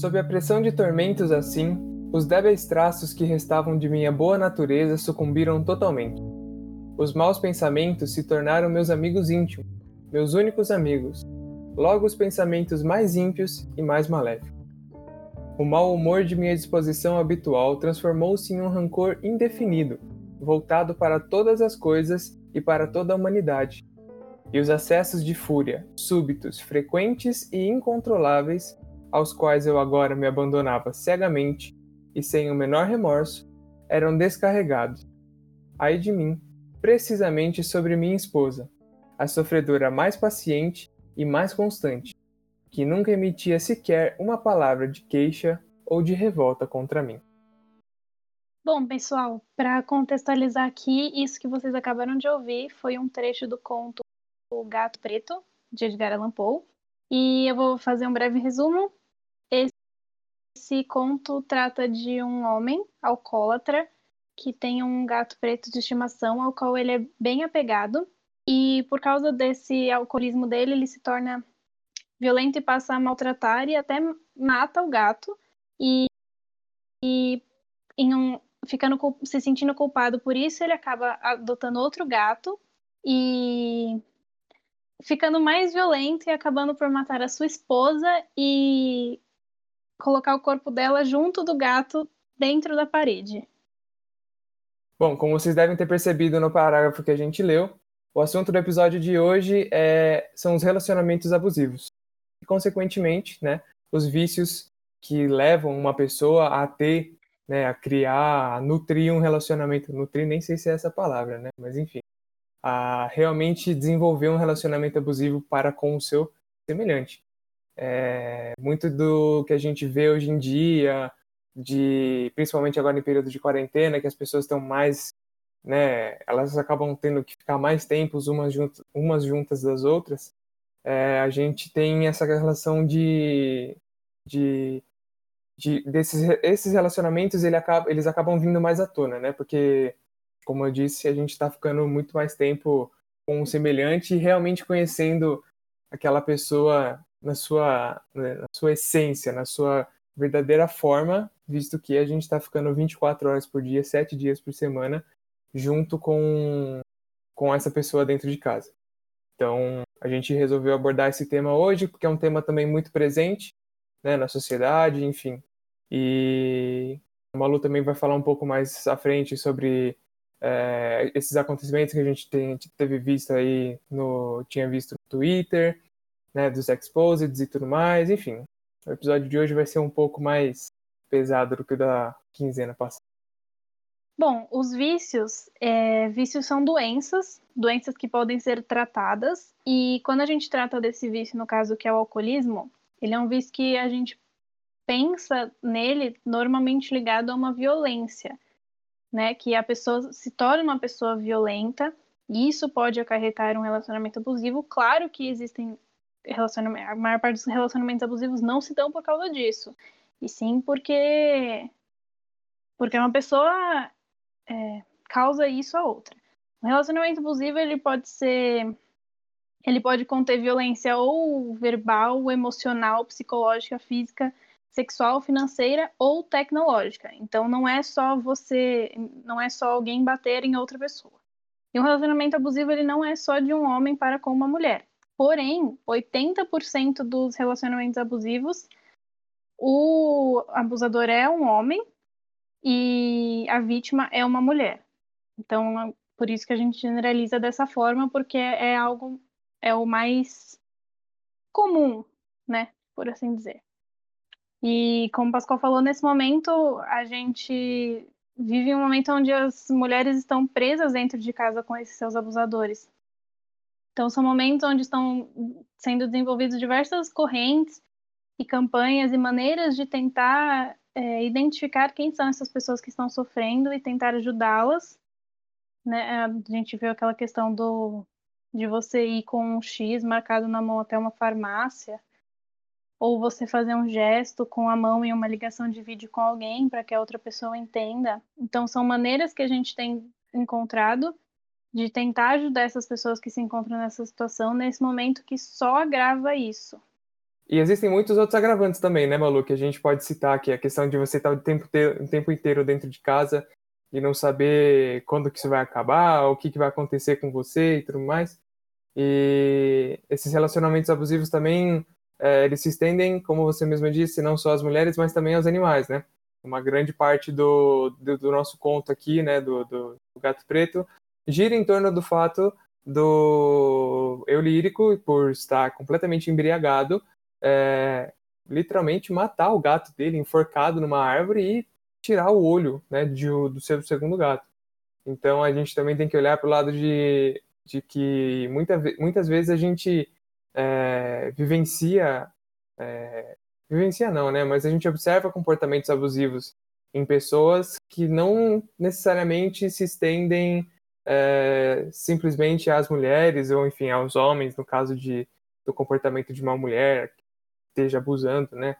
Sob a pressão de tormentos assim, os débeis traços que restavam de minha boa natureza sucumbiram totalmente. Os maus pensamentos se tornaram meus amigos íntimos, meus únicos amigos, logo os pensamentos mais ímpios e mais maléficos. O mau humor de minha disposição habitual transformou-se em um rancor indefinido, voltado para todas as coisas e para toda a humanidade. E os acessos de fúria, súbitos, frequentes e incontroláveis, aos quais eu agora me abandonava cegamente e sem o menor remorso, eram descarregados. Ai de mim, precisamente sobre minha esposa, a sofredora mais paciente e mais constante, que nunca emitia sequer uma palavra de queixa ou de revolta contra mim. Bom, pessoal, para contextualizar aqui, isso que vocês acabaram de ouvir foi um trecho do conto O Gato Preto, de Edgar Allan Poe. E eu vou fazer um breve resumo. Esse conto trata de um homem alcoólatra que tem um gato preto de estimação ao qual ele é bem apegado. E por causa desse alcoolismo dele, ele se torna violento e passa a maltratar e até mata o gato. E, e um, ficando se sentindo culpado por isso, ele acaba adotando outro gato e ficando mais violento e acabando por matar a sua esposa e colocar o corpo dela junto do gato dentro da parede. Bom, como vocês devem ter percebido no parágrafo que a gente leu, o assunto do episódio de hoje é, são os relacionamentos abusivos e, consequentemente, né, os vícios que levam uma pessoa a ter, né, a criar, a nutrir um relacionamento, nutrir nem sei se é essa palavra, né, mas enfim, a realmente desenvolver um relacionamento abusivo para com o seu semelhante. É, muito do que a gente vê hoje em dia, de principalmente agora em período de quarentena, que as pessoas estão mais, né, elas acabam tendo que ficar mais tempos umas juntas, umas juntas das outras, é, a gente tem essa relação de, de, de desses esses relacionamentos ele acaba, eles acabam vindo mais à tona, né? Porque, como eu disse, a gente está ficando muito mais tempo com o semelhante e realmente conhecendo aquela pessoa na sua, né, na sua essência, na sua verdadeira forma, visto que a gente está ficando 24 horas por dia, 7 dias por semana, junto com, com essa pessoa dentro de casa. Então, a gente resolveu abordar esse tema hoje, porque é um tema também muito presente né, na sociedade, enfim. E a Malu também vai falar um pouco mais à frente sobre é, esses acontecimentos que a gente tem, teve visto aí no tinha visto no Twitter, né, dos exposeds e tudo mais, enfim. O episódio de hoje vai ser um pouco mais pesado do que o da quinzena passada. Bom, os vícios, é, vícios são doenças, doenças que podem ser tratadas, e quando a gente trata desse vício, no caso que é o alcoolismo, ele é um vício que a gente pensa nele normalmente ligado a uma violência, né? Que a pessoa se torna uma pessoa violenta, e isso pode acarretar um relacionamento abusivo. Claro que existem relacionamentos, a maior parte dos relacionamentos abusivos não se dão por causa disso, e sim porque porque uma pessoa é, causa isso a outra. Um relacionamento abusivo ele pode ser ele pode conter violência ou verbal, emocional, psicológica, física, sexual, financeira ou tecnológica. Então não é só você, não é só alguém bater em outra pessoa. E um relacionamento abusivo ele não é só de um homem para com uma mulher. Porém, 80% dos relacionamentos abusivos, o abusador é um homem e a vítima é uma mulher. Então, por isso que a gente generaliza dessa forma, porque é algo, é o mais comum, né? Por assim dizer. E como o Pascoal falou, nesse momento a gente vive um momento onde as mulheres estão presas dentro de casa com esses seus abusadores. Então, são momentos onde estão sendo desenvolvidas diversas correntes e campanhas e maneiras de tentar é, identificar quem são essas pessoas que estão sofrendo e tentar ajudá-las. Né? A gente viu aquela questão do de você ir com um X marcado na mão até uma farmácia, ou você fazer um gesto com a mão em uma ligação de vídeo com alguém para que a outra pessoa entenda. Então, são maneiras que a gente tem encontrado de tentar ajudar essas pessoas que se encontram nessa situação nesse momento que só agrava isso. E existem muitos outros agravantes também, né, Malu, que a gente pode citar aqui, a questão de você estar o tempo, o tempo inteiro dentro de casa e não saber quando que isso vai acabar, o que, que vai acontecer com você e tudo mais. E esses relacionamentos abusivos também, é, eles se estendem, como você mesma disse, não só às mulheres, mas também aos animais, né? Uma grande parte do, do, do nosso conto aqui, né, do, do, do Gato Preto, gira em torno do fato do eu lírico, por estar completamente embriagado, é, literalmente matar o gato dele enforcado numa árvore e tirar o olho né, de, do seu segundo gato. Então a gente também tem que olhar para o lado de, de que muita, muitas vezes a gente é, vivencia, é, vivencia não, né? Mas a gente observa comportamentos abusivos em pessoas que não necessariamente se estendem é, simplesmente às mulheres ou enfim aos homens no caso de do comportamento de uma mulher que esteja abusando, né,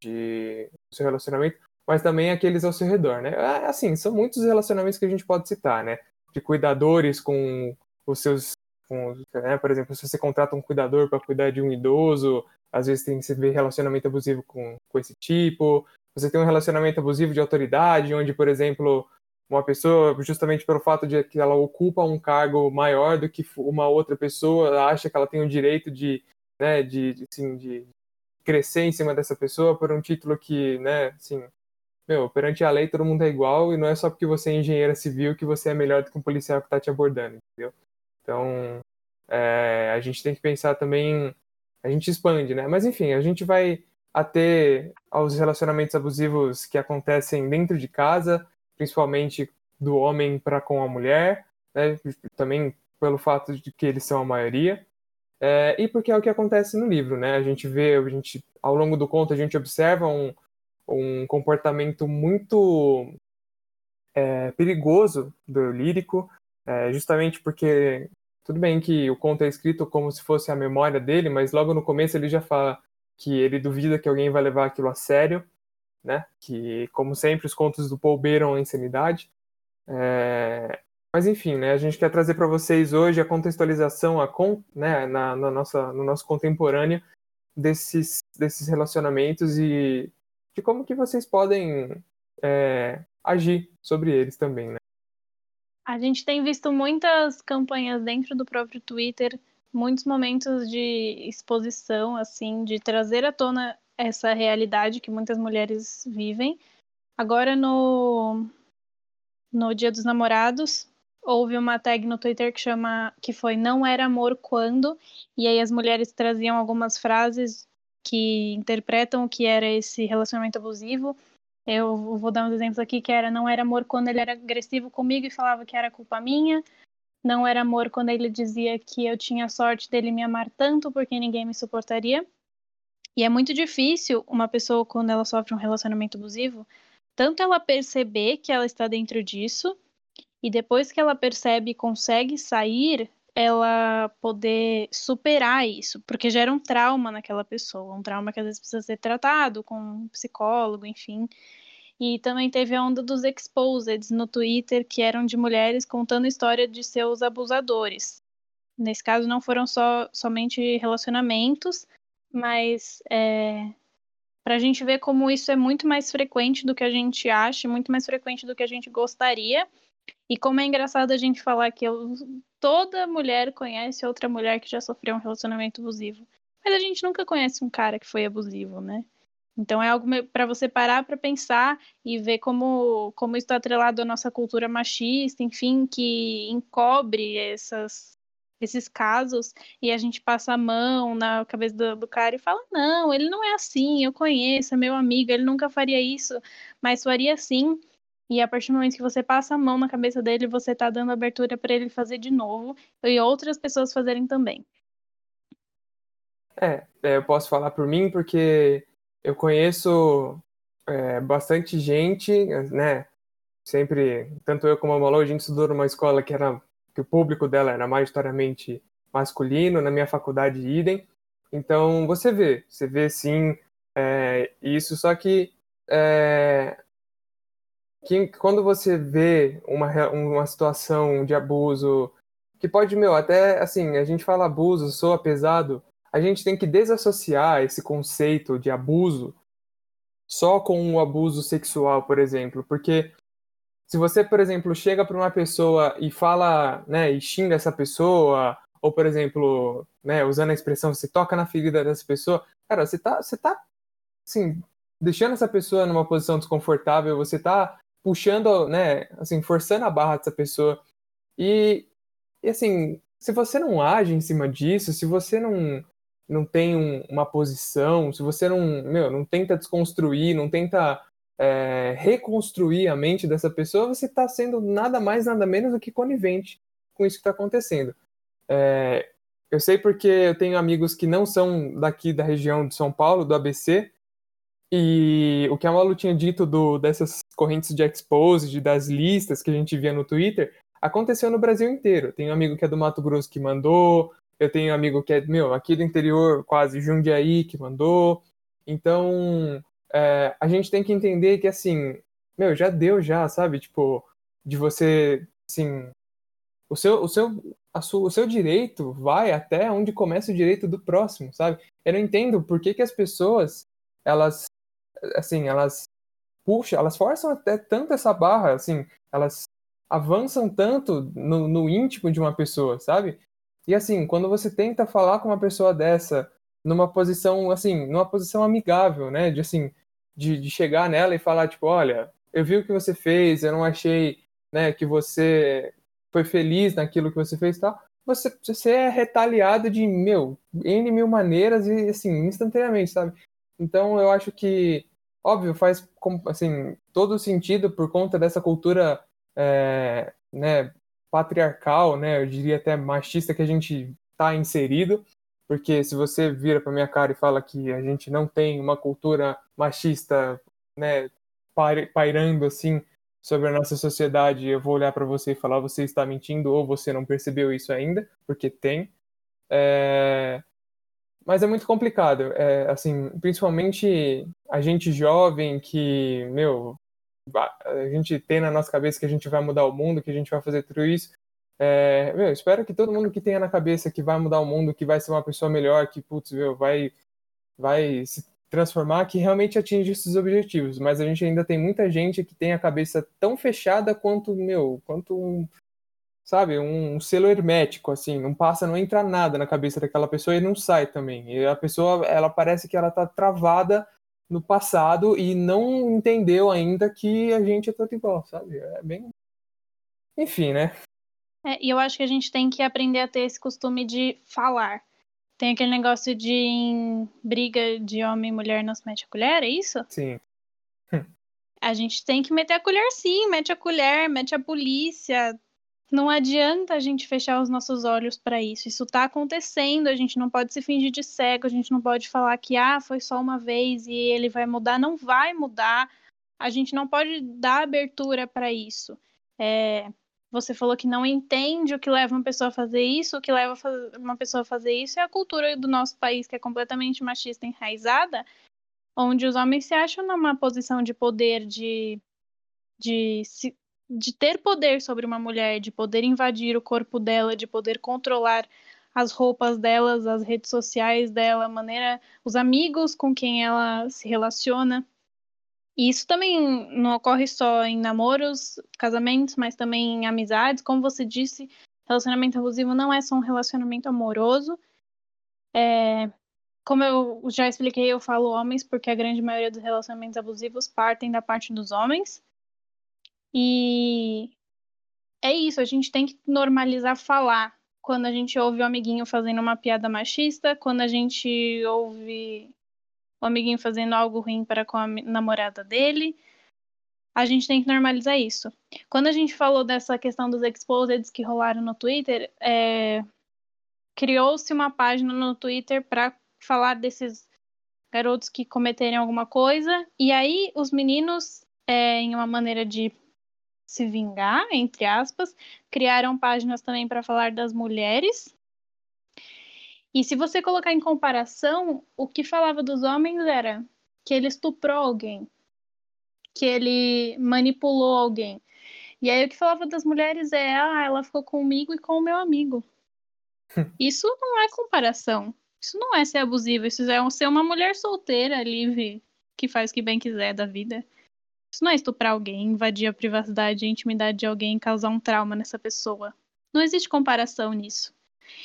de seu relacionamento, mas também aqueles ao seu redor, né? Ah, assim, são muitos relacionamentos que a gente pode citar, né? De cuidadores com os seus, com, né? por exemplo, se você contrata um cuidador para cuidar de um idoso, às vezes tem que ver relacionamento abusivo com, com esse tipo. Você tem um relacionamento abusivo de autoridade, onde, por exemplo, uma pessoa, justamente pelo fato de que ela ocupa um cargo maior do que uma outra pessoa, acha que ela tem o direito de, né, de, assim, de crescer em cima dessa pessoa por um título que, né, assim, meu, perante a lei todo mundo é igual e não é só porque você é engenheira civil que você é melhor do que um policial que está te abordando, entendeu? Então, é, a gente tem que pensar também, a gente expande, né? Mas enfim, a gente vai até aos relacionamentos abusivos que acontecem dentro de casa, principalmente do homem para com a mulher, né? Também pelo fato de que eles são a maioria. É, e porque é o que acontece no livro, né? A gente vê, a gente, ao longo do conto, a gente observa um, um comportamento muito é, perigoso do lírico, é, justamente porque tudo bem que o conto é escrito como se fosse a memória dele, mas logo no começo ele já fala que ele duvida que alguém vai levar aquilo a sério, né? Que, como sempre, os contos do Paul beiram a insanidade. É... Mas enfim, né? A gente quer trazer para vocês hoje a contextualização, a con... né? na, na nossa, no nosso contemporâneo desses, desses relacionamentos e de como que vocês podem é, agir sobre eles também, né? A gente tem visto muitas campanhas dentro do próprio Twitter, muitos momentos de exposição, assim, de trazer à tona essa realidade que muitas mulheres vivem. Agora no no Dia dos Namorados, houve uma tag no Twitter que chama que foi não era amor quando, e aí as mulheres traziam algumas frases que interpretam o que era esse relacionamento abusivo. Eu vou dar uns exemplos aqui que era não era amor quando ele era agressivo comigo e falava que era culpa minha. Não era amor quando ele dizia que eu tinha sorte dele me amar tanto porque ninguém me suportaria. E é muito difícil uma pessoa quando ela sofre um relacionamento abusivo, tanto ela perceber que ela está dentro disso e depois que ela percebe e consegue sair, ela poder superar isso, porque gera um trauma naquela pessoa, um trauma que às vezes precisa ser tratado com um psicólogo, enfim. E também teve a onda dos exposeds no Twitter, que eram de mulheres contando história de seus abusadores. Nesse caso, não foram só somente relacionamentos, mas é, para a gente ver como isso é muito mais frequente do que a gente acha, muito mais frequente do que a gente gostaria. E como é engraçado a gente falar que eu, toda mulher conhece outra mulher que já sofreu um relacionamento abusivo. Mas a gente nunca conhece um cara que foi abusivo, né? Então é algo para você parar para pensar e ver como, como isso está atrelado à nossa cultura machista, enfim, que encobre essas, esses casos e a gente passa a mão na cabeça do, do, cara e fala: não, ele não é assim, eu conheço, é meu amigo, ele nunca faria isso, mas faria sim. E a partir do momento que você passa a mão na cabeça dele, você está dando abertura para ele fazer de novo e outras pessoas fazerem também. É, é, eu posso falar por mim porque eu conheço é, bastante gente, né? Sempre, tanto eu como a Malô, a gente estudou numa escola que era que o público dela era majoritariamente masculino, na minha faculdade idem. Então você vê, você vê sim é, isso, só que é, que quando você vê uma, uma situação de abuso, que pode, meu, até assim, a gente fala abuso, soa pesado, a gente tem que desassociar esse conceito de abuso só com o abuso sexual, por exemplo, porque se você, por exemplo, chega para uma pessoa e fala, né, e xinga essa pessoa, ou por exemplo, né, usando a expressão, você toca na ferida dessa pessoa, cara, você tá, você tá, assim, deixando essa pessoa numa posição desconfortável, você tá puxando, né, assim, forçando a barra dessa pessoa. E, e assim, se você não age em cima disso, se você não, não tem um, uma posição, se você não, meu, não tenta desconstruir, não tenta é, reconstruir a mente dessa pessoa, você está sendo nada mais, nada menos do que conivente com isso que está acontecendo. É, eu sei porque eu tenho amigos que não são daqui da região de São Paulo, do ABC, e o que a Malu tinha dito do, dessas correntes de exposed, das listas que a gente via no Twitter, aconteceu no Brasil inteiro. Tem um amigo que é do Mato Grosso que mandou, eu tenho um amigo que é, meu, aqui do interior, quase Jundiaí, que mandou. Então, é, a gente tem que entender que, assim, meu, já deu já, sabe? Tipo, de você, assim, o seu, o seu, a o seu direito vai até onde começa o direito do próximo, sabe? Eu não entendo por que, que as pessoas, elas, assim, elas puxam, elas forçam até tanto essa barra, assim, elas avançam tanto no, no íntimo de uma pessoa, sabe? E assim, quando você tenta falar com uma pessoa dessa, numa posição, assim, numa posição amigável, né? De assim, de, de chegar nela e falar, tipo, olha, eu vi o que você fez, eu não achei, né, que você foi feliz naquilo que você fez e tal. Você, você é retaliado de, meu, N mil maneiras e, assim, instantaneamente, sabe? Então, eu acho que, óbvio, faz, assim, todo sentido por conta dessa cultura, é, né, patriarcal, né, eu diria até machista que a gente está inserido, porque se você vira para minha cara e fala que a gente não tem uma cultura machista, né, pairando assim sobre a nossa sociedade, eu vou olhar para você e falar você está mentindo ou você não percebeu isso ainda, porque tem. É... Mas é muito complicado, é, assim, principalmente a gente jovem que, meu, a gente tem na nossa cabeça que a gente vai mudar o mundo, que a gente vai fazer tudo isso. É, meu, espero que todo mundo que tenha na cabeça que vai mudar o mundo, que vai ser uma pessoa melhor, que putz, meu, vai, vai se transformar, que realmente atinge esses objetivos. Mas a gente ainda tem muita gente que tem a cabeça tão fechada quanto, meu, quanto um, sabe, um, um selo hermético, assim, não passa, não entra nada na cabeça daquela pessoa e não sai também. E a pessoa, ela parece que ela tá travada no passado e não entendeu ainda que a gente é todo igual, sabe? É bem. Enfim, né? É, e eu acho que a gente tem que aprender a ter esse costume de falar. Tem aquele negócio de em briga de homem e mulher não se mete a colher, é isso? Sim. a gente tem que meter a colher sim, mete a colher, mete a polícia, não adianta a gente fechar os nossos olhos para isso. Isso está acontecendo, a gente não pode se fingir de cego, a gente não pode falar que ah, foi só uma vez e ele vai mudar, não vai mudar. A gente não pode dar abertura para isso. É, você falou que não entende o que leva uma pessoa a fazer isso, o que leva uma pessoa a fazer isso é a cultura do nosso país que é completamente machista enraizada, onde os homens se acham numa posição de poder, de, de de ter poder sobre uma mulher, de poder invadir o corpo dela, de poder controlar as roupas delas, as redes sociais dela, a maneira, os amigos com quem ela se relaciona. E isso também não ocorre só em namoros, casamentos, mas também em amizades. Como você disse, relacionamento abusivo não é só um relacionamento amoroso. É, como eu já expliquei, eu falo homens porque a grande maioria dos relacionamentos abusivos partem da parte dos homens. E é isso, a gente tem que normalizar falar. Quando a gente ouve o amiguinho fazendo uma piada machista, quando a gente ouve o amiguinho fazendo algo ruim para com a namorada dele, a gente tem que normalizar isso. Quando a gente falou dessa questão dos exposeds que rolaram no Twitter, é... criou-se uma página no Twitter para falar desses garotos que cometerem alguma coisa, e aí os meninos, é, em uma maneira de se vingar, entre aspas. Criaram páginas também para falar das mulheres. E se você colocar em comparação, o que falava dos homens era que ele estuprou alguém, que ele manipulou alguém. E aí o que falava das mulheres é, ah, ela ficou comigo e com o meu amigo. Isso não é comparação. Isso não é ser abusivo, isso é ser uma mulher solteira, livre, que faz o que bem quiser da vida. Isso não é estuprar alguém, invadir a privacidade e a intimidade de alguém e causar um trauma nessa pessoa. Não existe comparação nisso.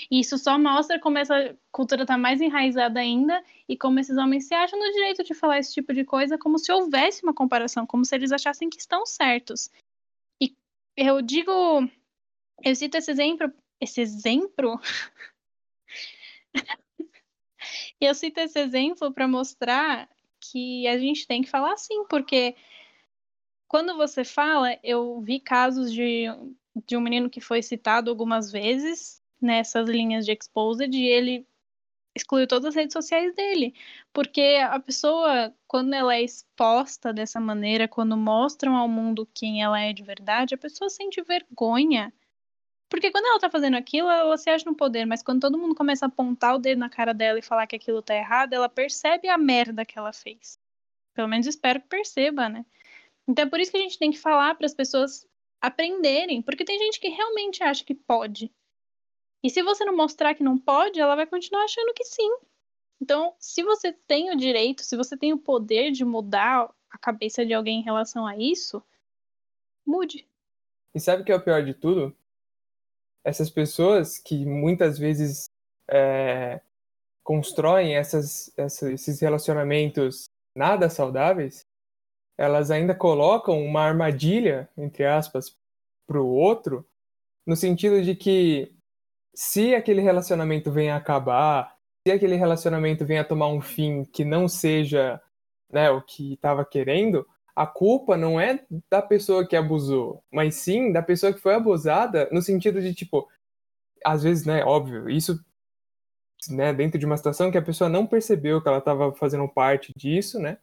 E isso só mostra como essa cultura está mais enraizada ainda e como esses homens se acham no direito de falar esse tipo de coisa como se houvesse uma comparação, como se eles achassem que estão certos. E eu digo, eu cito esse exemplo, esse exemplo. eu cito esse exemplo para mostrar que a gente tem que falar assim, porque quando você fala, eu vi casos de, de um menino que foi citado algumas vezes nessas linhas de exposed e ele excluiu todas as redes sociais dele. Porque a pessoa, quando ela é exposta dessa maneira, quando mostram ao mundo quem ela é de verdade, a pessoa sente vergonha. Porque quando ela tá fazendo aquilo, ela se acha no poder, mas quando todo mundo começa a apontar o dedo na cara dela e falar que aquilo tá errado, ela percebe a merda que ela fez. Pelo menos espero que perceba, né? Então é por isso que a gente tem que falar para as pessoas aprenderem, porque tem gente que realmente acha que pode. E se você não mostrar que não pode, ela vai continuar achando que sim. Então, se você tem o direito, se você tem o poder de mudar a cabeça de alguém em relação a isso, mude. E sabe o que é o pior de tudo? Essas pessoas que muitas vezes é, constroem essas, essas, esses relacionamentos nada saudáveis, elas ainda colocam uma armadilha, entre aspas, para o outro, no sentido de que se aquele relacionamento venha a acabar, se aquele relacionamento venha a tomar um fim que não seja né, o que estava querendo, a culpa não é da pessoa que abusou, mas sim da pessoa que foi abusada, no sentido de, tipo, às vezes, né, óbvio, isso né, dentro de uma situação que a pessoa não percebeu que ela estava fazendo parte disso, né?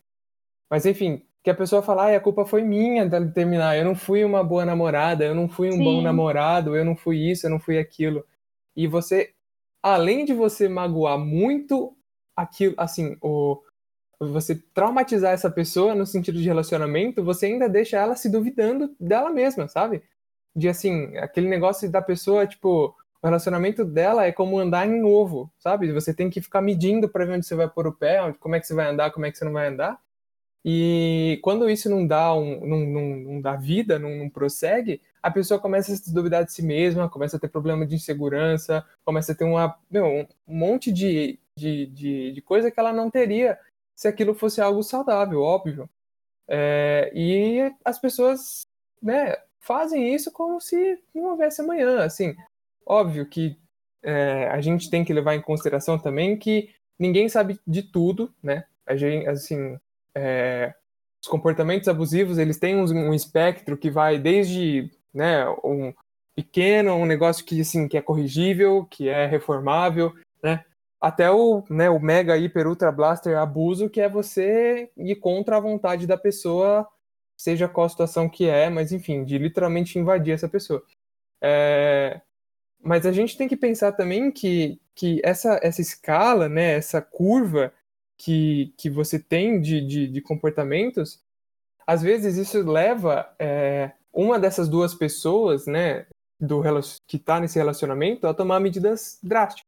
Mas enfim, que a pessoa fala, ah, a culpa foi minha de terminar, eu não fui uma boa namorada, eu não fui um Sim. bom namorado, eu não fui isso, eu não fui aquilo e você, além de você magoar muito aquilo, assim, o, você traumatizar essa pessoa no sentido de relacionamento, você ainda deixa ela se duvidando dela mesma, sabe? De assim, aquele negócio da pessoa, tipo, o relacionamento dela é como andar em ovo, sabe? Você tem que ficar medindo para ver onde você vai pôr o pé, como é que você vai andar, como é que você não vai andar. E quando isso não dá, um, não, não, não dá vida, não, não prossegue, a pessoa começa a se duvidar de si mesma, começa a ter problema de insegurança, começa a ter uma, meu, um monte de, de, de, de, coisa que ela não teria se aquilo fosse algo saudável, óbvio. É, e as pessoas né, fazem isso como se não houvesse amanhã. Assim, óbvio que é, a gente tem que levar em consideração também que ninguém sabe de tudo, né? A gente, assim, é, os comportamentos abusivos eles têm um, um espectro que vai desde né? Um pequeno, um negócio que assim que é corrigível, que é reformável, né? Até o, né, o mega hiper ultra blaster abuso, que é você ir contra a vontade da pessoa, seja qual a situação que é, mas enfim, de literalmente invadir essa pessoa. É... Mas a gente tem que pensar também que, que essa, essa escala, né, essa curva que, que você tem de, de, de comportamentos, às vezes isso leva é, uma dessas duas pessoas, né, do que está nesse relacionamento, a tomar medidas drásticas,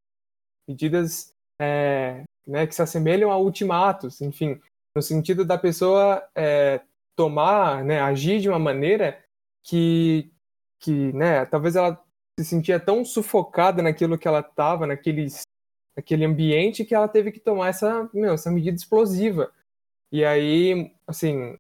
medidas é, né, que se assemelham a ultimatos, enfim, no sentido da pessoa é, tomar, né, agir de uma maneira que, que, né, talvez ela se sentia tão sufocada naquilo que ela estava, naquele, naquele ambiente, que ela teve que tomar essa, meu, essa medida explosiva. E aí, assim,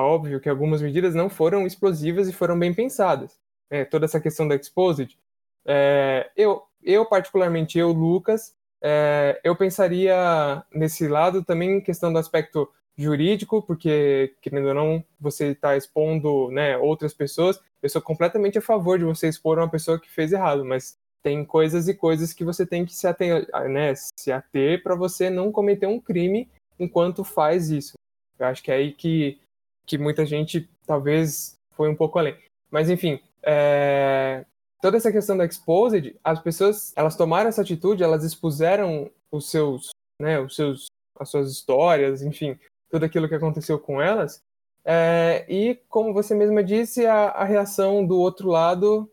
óbvio que algumas medidas não foram explosivas e foram bem pensadas. É, toda essa questão da exposed. É, eu, eu, particularmente, eu, Lucas, é, eu pensaria nesse lado também questão do aspecto jurídico, porque, querendo ou não, você está expondo né, outras pessoas. Eu sou completamente a favor de você expor uma pessoa que fez errado, mas tem coisas e coisas que você tem que se ater, né, se ater para você não cometer um crime enquanto faz isso. Eu acho que é aí que que muita gente talvez foi um pouco além. Mas enfim, é... toda essa questão da exposed, as pessoas elas tomaram essa atitude, elas expuseram os seus, né, os seus, as suas histórias, enfim, tudo aquilo que aconteceu com elas. É... e como você mesma disse, a, a reação do outro lado,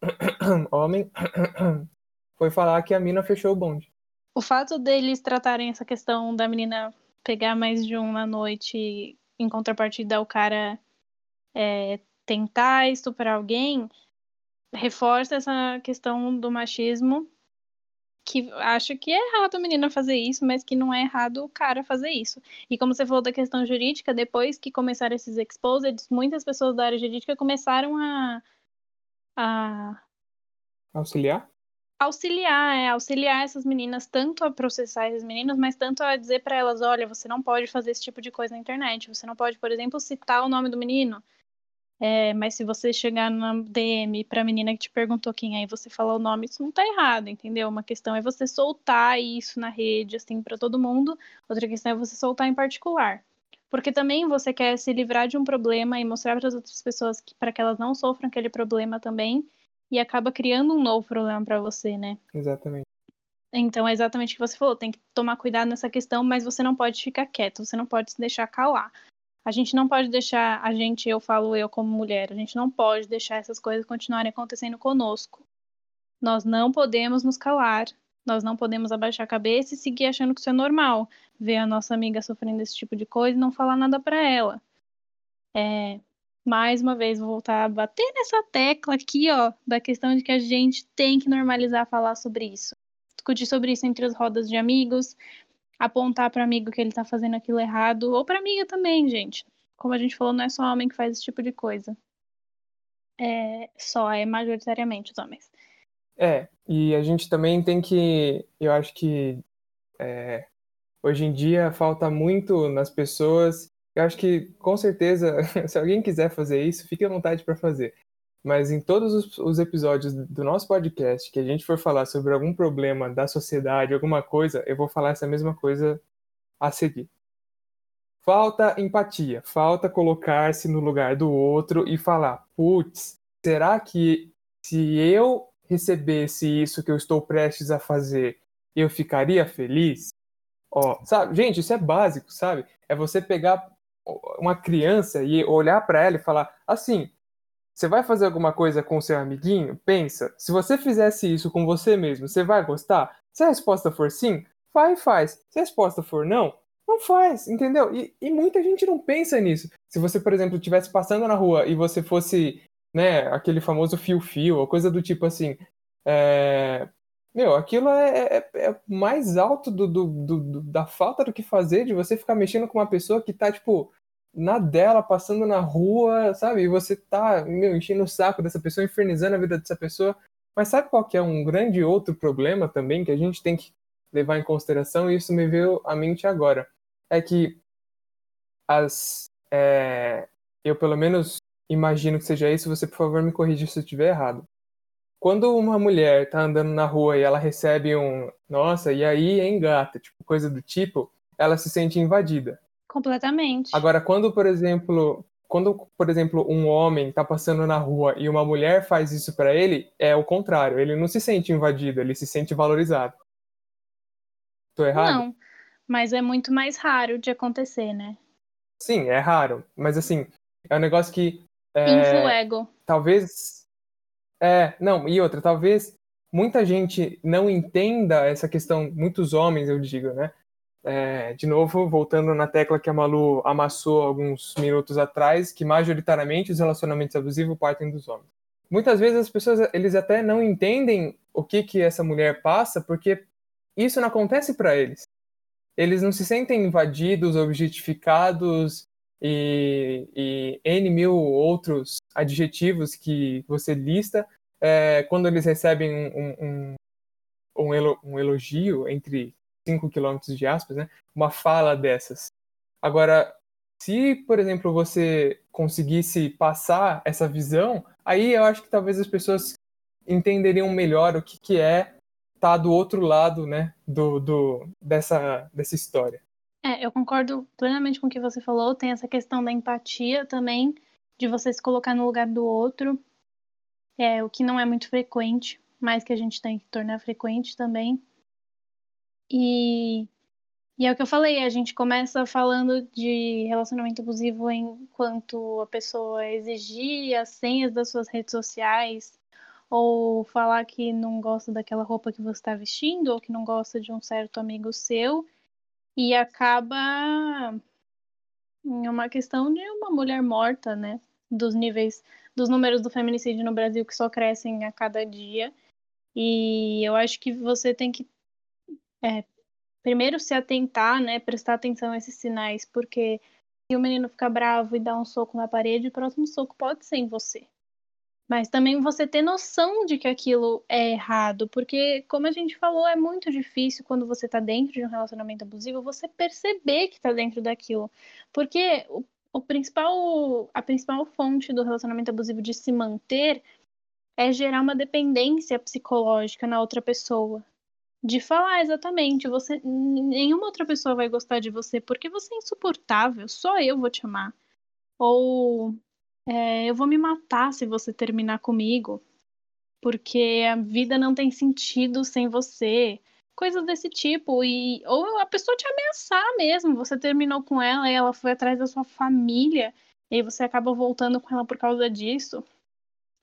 homem, foi falar que a mina fechou o bonde. o fato deles tratarem essa questão da menina pegar mais de um na noite em contrapartida o cara é, tentar estuprar alguém reforça essa questão do machismo que acho que é errado a menina fazer isso, mas que não é errado o cara fazer isso. E como você falou da questão jurídica, depois que começaram esses exposeds, muitas pessoas da área jurídica começaram a, a auxiliar auxiliar, é, auxiliar essas meninas tanto a processar essas meninas, mas tanto a dizer para elas, olha, você não pode fazer esse tipo de coisa na internet, você não pode, por exemplo, citar o nome do menino. É, mas se você chegar na DM pra menina que te perguntou quem é e você falar o nome, isso não tá errado, entendeu? Uma questão é você soltar isso na rede, assim, para todo mundo. Outra questão é você soltar em particular. Porque também você quer se livrar de um problema e mostrar para as outras pessoas para que elas não sofram aquele problema também e acaba criando um novo problema para você, né? Exatamente. Então é exatamente o que você falou, tem que tomar cuidado nessa questão, mas você não pode ficar quieto, você não pode se deixar calar. A gente não pode deixar, a gente, eu falo eu como mulher, a gente não pode deixar essas coisas continuarem acontecendo conosco. Nós não podemos nos calar, nós não podemos abaixar a cabeça e seguir achando que isso é normal. Ver a nossa amiga sofrendo esse tipo de coisa e não falar nada para ela. É, mais uma vez, vou voltar a bater nessa tecla aqui, ó, da questão de que a gente tem que normalizar falar sobre isso. Discutir sobre isso entre as rodas de amigos, apontar para amigo que ele tá fazendo aquilo errado, ou para amiga também, gente. Como a gente falou, não é só homem que faz esse tipo de coisa. É só, é majoritariamente os homens. É, e a gente também tem que, eu acho que é, hoje em dia falta muito nas pessoas eu acho que, com certeza, se alguém quiser fazer isso, fique à vontade para fazer. Mas em todos os, os, episódios do nosso podcast que a gente for falar sobre algum problema da sociedade, alguma coisa, eu vou falar essa mesma coisa a seguir. Falta empatia, falta colocar-se no lugar do outro e falar: putz, será que se eu recebesse isso que eu estou prestes a fazer, eu ficaria feliz? Ó, sabe, gente, isso é básico, sabe? É você pegar uma criança e olhar para ela e falar assim: você vai fazer alguma coisa com seu amiguinho? Pensa, se você fizesse isso com você mesmo, você vai gostar? Se a resposta for sim, vai e faz. Se a resposta for não, não faz, entendeu? E, e muita gente não pensa nisso. Se você, por exemplo, estivesse passando na rua e você fosse, né, aquele famoso fio-fio, ou coisa do tipo assim, é... Meu, aquilo é, é, é mais alto do, do, do, da falta do que fazer, de você ficar mexendo com uma pessoa que tá, tipo, na dela, passando na rua, sabe? E você tá, meu, enchendo o saco dessa pessoa, infernizando a vida dessa pessoa. Mas sabe qual que é um grande outro problema também que a gente tem que levar em consideração? E isso me veio à mente agora. É que as. É, eu, pelo menos, imagino que seja isso. Você, por favor, me corrija se eu estiver errado. Quando uma mulher tá andando na rua e ela recebe um nossa, e aí, hein, gata? Tipo, coisa do tipo, ela se sente invadida. Completamente. Agora, quando, por exemplo, quando, por exemplo, um homem está passando na rua e uma mulher faz isso para ele, é o contrário. Ele não se sente invadido, ele se sente valorizado. Tô errado? Não, mas é muito mais raro de acontecer, né? Sim, é raro. Mas assim, é um negócio que. É, Info ego. Talvez é, não, e outra, talvez muita gente não entenda essa questão, muitos homens, eu digo, né? É, de novo, voltando na tecla que a Malu amassou alguns minutos atrás, que majoritariamente os relacionamentos abusivos partem dos homens. Muitas vezes as pessoas, eles até não entendem o que que essa mulher passa, porque isso não acontece para eles. Eles não se sentem invadidos, objetificados e, e N mil outros adjetivos que você lista é, quando eles recebem um, um, um, elogio, entre 5 quilômetros de aspas, né? uma fala dessas. Agora, se, por exemplo, você conseguisse passar essa visão, aí eu acho que talvez as pessoas entenderiam melhor o que, que é estar tá do outro lado né, do, do, dessa, dessa história. É, eu concordo plenamente com o que você falou. Tem essa questão da empatia também, de você se colocar no lugar do outro, é o que não é muito frequente, mas que a gente tem que tornar frequente também. E, e é o que eu falei, a gente começa falando de relacionamento abusivo enquanto a pessoa exigir as senhas das suas redes sociais, ou falar que não gosta daquela roupa que você está vestindo, ou que não gosta de um certo amigo seu, e acaba em uma questão de uma mulher morta, né? Dos níveis, dos números do feminicídio no Brasil que só crescem a cada dia. E eu acho que você tem que é, primeiro se atentar, né? Prestar atenção a esses sinais, porque se o menino ficar bravo e dar um soco na parede, o próximo soco pode ser em você. Mas também você ter noção de que aquilo é errado, porque, como a gente falou, é muito difícil quando você tá dentro de um relacionamento abusivo você perceber que tá dentro daquilo. Porque o, o principal, a principal fonte do relacionamento abusivo de se manter é gerar uma dependência psicológica na outra pessoa. De falar exatamente, você nenhuma outra pessoa vai gostar de você porque você é insuportável, só eu vou te amar. Ou é, eu vou me matar se você terminar comigo, porque a vida não tem sentido sem você. Coisas desse tipo. E, ou a pessoa te ameaçar mesmo. Você terminou com ela e ela foi atrás da sua família. E você acaba voltando com ela por causa disso.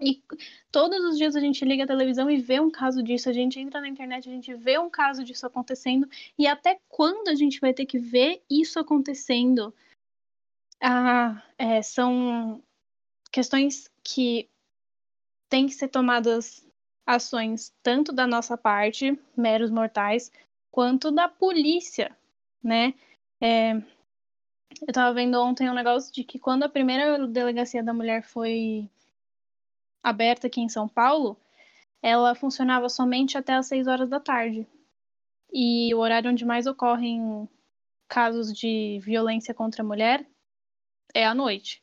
E todos os dias a gente liga a televisão e vê um caso disso, a gente entra na internet, a gente vê um caso disso acontecendo, e até quando a gente vai ter que ver isso acontecendo? Ah, é, são questões que têm que ser tomadas ações tanto da nossa parte, meros mortais, quanto da polícia, né? É, eu tava vendo ontem um negócio de que quando a primeira delegacia da mulher foi aberta aqui em São Paulo, ela funcionava somente até as 6 horas da tarde. E o horário onde mais ocorrem casos de violência contra a mulher é à noite.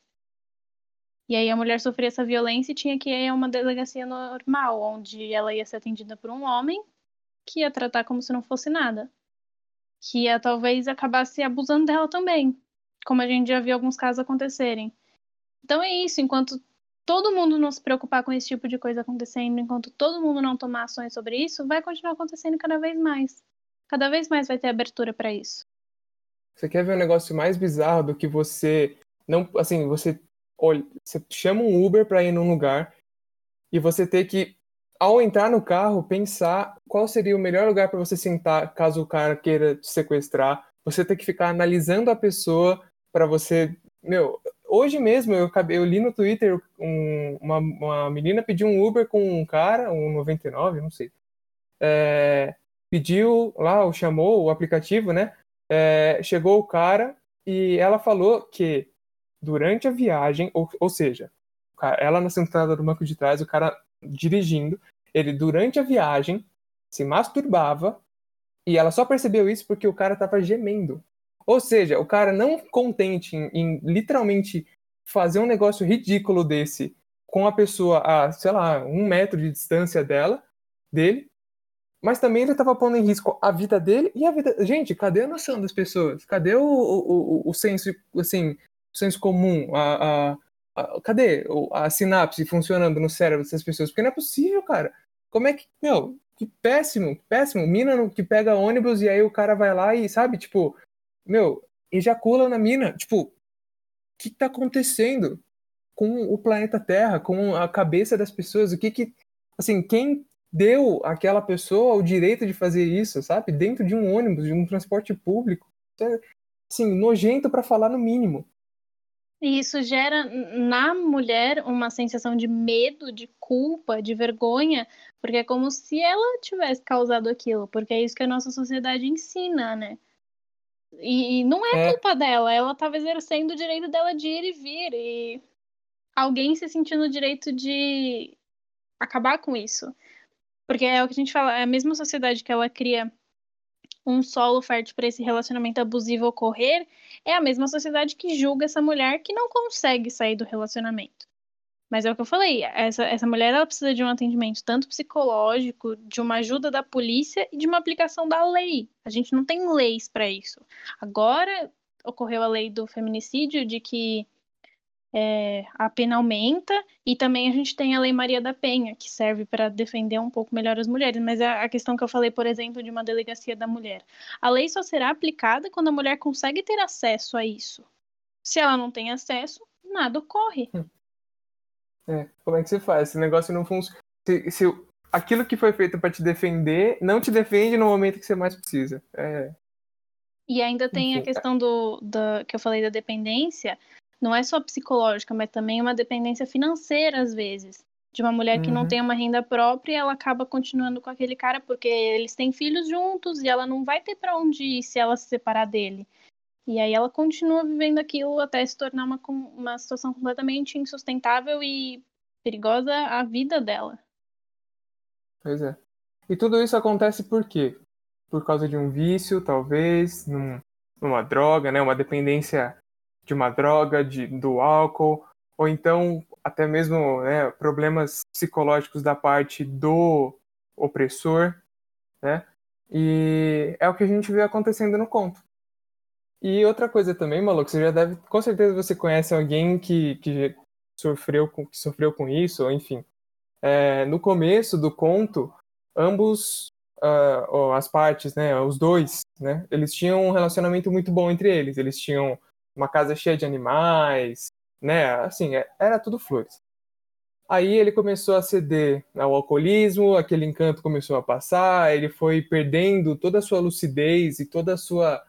E aí a mulher sofria essa violência e tinha que ir a uma delegacia normal, onde ela ia ser atendida por um homem que ia tratar como se não fosse nada. Que ia talvez acabasse abusando dela também, como a gente já viu alguns casos acontecerem. Então é isso, enquanto todo mundo não se preocupar com esse tipo de coisa acontecendo, enquanto todo mundo não tomar ações sobre isso, vai continuar acontecendo cada vez mais. Cada vez mais vai ter abertura para isso. Você quer ver um negócio mais bizarro do que você não, assim, você você chama um Uber para ir num lugar e você ter que, ao entrar no carro, pensar qual seria o melhor lugar para você sentar caso o cara queira te sequestrar. Você ter que ficar analisando a pessoa para você. Meu, hoje mesmo eu, acabei, eu li no Twitter um, uma, uma menina pediu um Uber com um cara, um 99, não sei. É, pediu lá, chamou o aplicativo, né? É, chegou o cara e ela falou que durante a viagem, ou, ou seja, ela na sentada do banco de trás, o cara dirigindo, ele durante a viagem se masturbava e ela só percebeu isso porque o cara estava gemendo. Ou seja, o cara não contente em, em, literalmente fazer um negócio ridículo desse com a pessoa a, sei lá, um metro de distância dela, dele, mas também ele estava pondo em risco a vida dele e a vida. Gente, cadê a noção das pessoas? Cadê o, o, o, o senso, assim, senso comum, a, a, a, cadê a sinapse funcionando no cérebro dessas pessoas? Porque não é possível, cara. Como é que, meu, que péssimo, péssimo. Mina que pega ônibus e aí o cara vai lá e, sabe, tipo, meu, ejacula na mina. Tipo, o que tá acontecendo com o planeta Terra, com a cabeça das pessoas? O que que, assim, quem deu àquela pessoa o direito de fazer isso, sabe? Dentro de um ônibus, de um transporte público. Assim, nojento para falar no mínimo. E isso gera na mulher uma sensação de medo, de culpa, de vergonha, porque é como se ela tivesse causado aquilo, porque é isso que a nossa sociedade ensina, né? E, não é, é. culpa dela, ela estava exercendo o direito dela de ir e vir, e alguém se sentindo o direito de acabar com isso. Porque é o que a gente fala, é a mesma sociedade que ela cria um solo fértil para esse relacionamento abusivo ocorrer, é a mesma sociedade que julga essa mulher que não consegue sair do relacionamento. Mas é o que eu falei, essa, essa mulher ela precisa de um atendimento tanto psicológico, de uma ajuda da polícia e de uma aplicação da lei. A gente não tem leis para isso. Agora ocorreu a lei do feminicídio de que é, a pena aumenta e também a gente tem a Lei Maria da Penha, que serve para defender um pouco melhor as mulheres. Mas a, a questão que eu falei, por exemplo, de uma delegacia da mulher. A lei só será aplicada quando a mulher consegue ter acesso a isso. Se ela não tem acesso, nada ocorre. É, como é que você faz? Esse negócio não funciona. Se, se aquilo que foi feito para te defender não te defende no momento que você mais precisa. É... E ainda tem a questão do, do que eu falei da dependência, não é só psicológica, mas também uma dependência financeira às vezes. De uma mulher que uhum. não tem uma renda própria, ela acaba continuando com aquele cara porque eles têm filhos juntos e ela não vai ter para onde ir se ela se separar dele. E aí ela continua vivendo aquilo até se tornar uma, uma situação completamente insustentável e perigosa a vida dela. Pois é. E tudo isso acontece por quê? Por causa de um vício, talvez, num, numa droga, né? Uma dependência de uma droga, de, do álcool, ou então até mesmo né, problemas psicológicos da parte do opressor, né? E é o que a gente vê acontecendo no conto. E outra coisa também, maluco, você já deve, com certeza você conhece alguém que, que sofreu com que sofreu com isso, ou enfim. É, no começo do conto, ambos uh, as partes, né, os dois, né, eles tinham um relacionamento muito bom entre eles. Eles tinham uma casa cheia de animais, né, assim, é, era tudo flores. Aí ele começou a ceder ao alcoolismo, aquele encanto começou a passar, ele foi perdendo toda a sua lucidez e toda a sua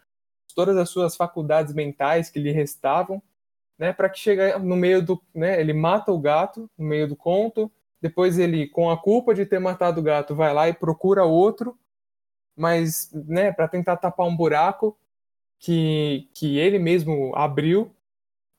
todas as suas faculdades mentais que lhe restavam, né, para que chegue no meio do, né, ele mata o gato no meio do conto, depois ele com a culpa de ter matado o gato vai lá e procura outro, mas, né, para tentar tapar um buraco que que ele mesmo abriu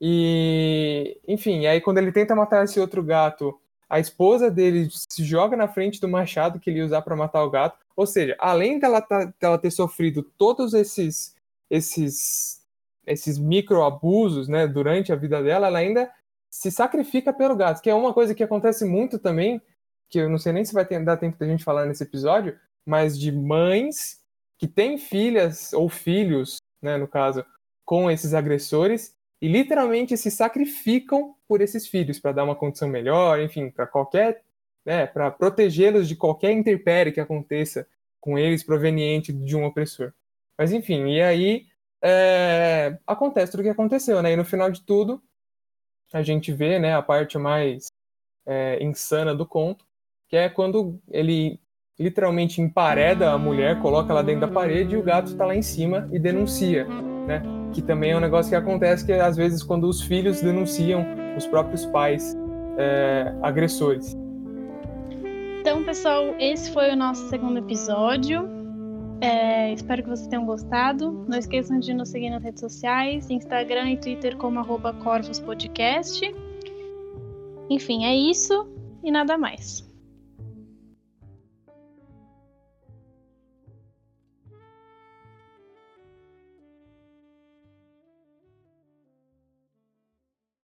e, enfim, aí quando ele tenta matar esse outro gato, a esposa dele se joga na frente do machado que ele ia usar para matar o gato. Ou seja, além dela, tá, dela ter sofrido todos esses esses esses microabusos, né, durante a vida dela, ela ainda se sacrifica pelo gato, que é uma coisa que acontece muito também, que eu não sei nem se vai ter, dar tempo da gente falar nesse episódio, mas de mães que têm filhas ou filhos, né, no caso, com esses agressores e literalmente se sacrificam por esses filhos para dar uma condição melhor, enfim, para qualquer, né, para protegê-los de qualquer interpérie que aconteça com eles proveniente de um opressor. Mas enfim, e aí é, acontece tudo o que aconteceu, né? E no final de tudo, a gente vê, né, a parte mais é, insana do conto, que é quando ele literalmente empareda a mulher, coloca ela dentro da parede e o gato está lá em cima e denuncia, né? Que também é um negócio que acontece que às vezes quando os filhos denunciam os próprios pais é, agressores. Então, pessoal, esse foi o nosso segundo episódio. É, espero que vocês tenham gostado. Não esqueçam de nos seguir nas redes sociais, Instagram e Twitter como arroba Corvos Podcast. Enfim, é isso e nada mais.